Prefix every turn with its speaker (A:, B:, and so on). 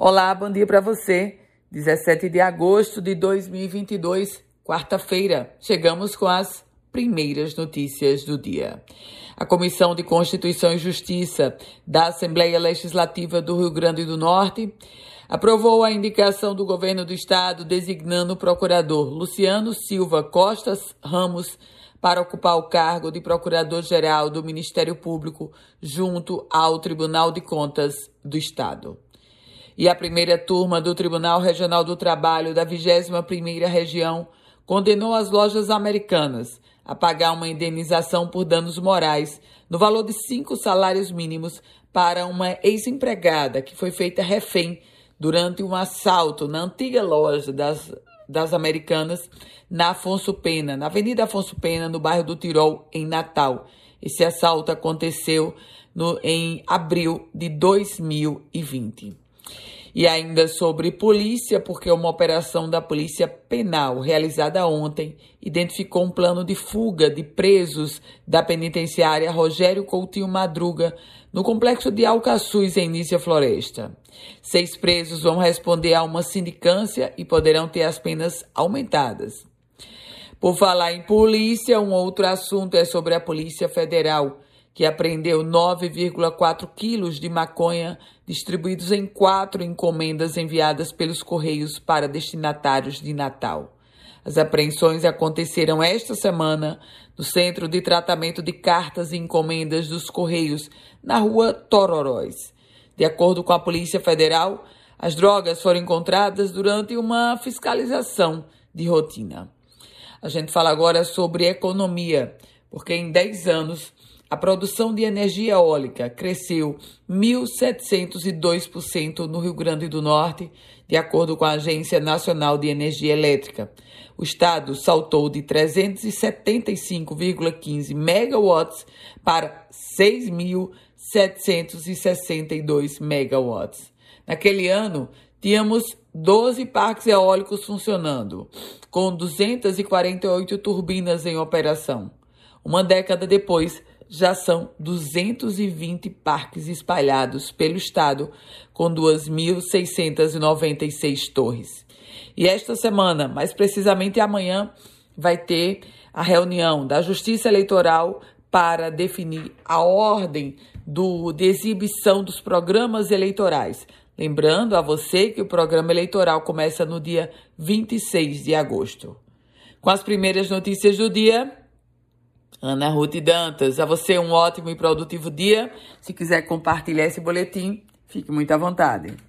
A: Olá, bom dia para você. 17 de agosto de 2022, quarta-feira. Chegamos com as primeiras notícias do dia. A Comissão de Constituição e Justiça da Assembleia Legislativa do Rio Grande do Norte aprovou a indicação do governo do estado designando o procurador Luciano Silva Costas Ramos para ocupar o cargo de Procurador-Geral do Ministério Público junto ao Tribunal de Contas do Estado. E a primeira turma do Tribunal Regional do Trabalho da 21ª Região condenou as lojas americanas a pagar uma indenização por danos morais no valor de cinco salários mínimos para uma ex-empregada que foi feita refém durante um assalto na antiga loja das, das Americanas na Afonso Pena, na Avenida Afonso Pena, no bairro do Tirol, em Natal. Esse assalto aconteceu no, em abril de 2020. E ainda sobre polícia, porque uma operação da Polícia Penal realizada ontem identificou um plano de fuga de presos da penitenciária Rogério Coutinho Madruga no complexo de Alcaçuz, em Nícia Floresta. Seis presos vão responder a uma sindicância e poderão ter as penas aumentadas. Por falar em polícia, um outro assunto é sobre a Polícia Federal que apreendeu 9,4 quilos de maconha distribuídos em quatro encomendas enviadas pelos Correios para destinatários de Natal. As apreensões aconteceram esta semana no Centro de Tratamento de Cartas e Encomendas dos Correios, na rua Tororóis. De acordo com a Polícia Federal, as drogas foram encontradas durante uma fiscalização de rotina. A gente fala agora sobre economia, porque em 10 anos a produção de energia eólica cresceu 1.702% no Rio Grande do Norte, de acordo com a Agência Nacional de Energia Elétrica. O estado saltou de 375,15 megawatts para 6.762 megawatts. Naquele ano, tínhamos 12 parques eólicos funcionando, com 248 turbinas em operação. Uma década depois, já são 220 parques espalhados pelo estado, com 2.696 torres. E esta semana, mais precisamente amanhã, vai ter a reunião da Justiça Eleitoral para definir a ordem do, de exibição dos programas eleitorais. Lembrando a você que o programa eleitoral começa no dia 26 de agosto. Com as primeiras notícias do dia, Ana Ruth Dantas, a você um ótimo e produtivo dia. Se quiser compartilhar esse boletim, fique muito à vontade.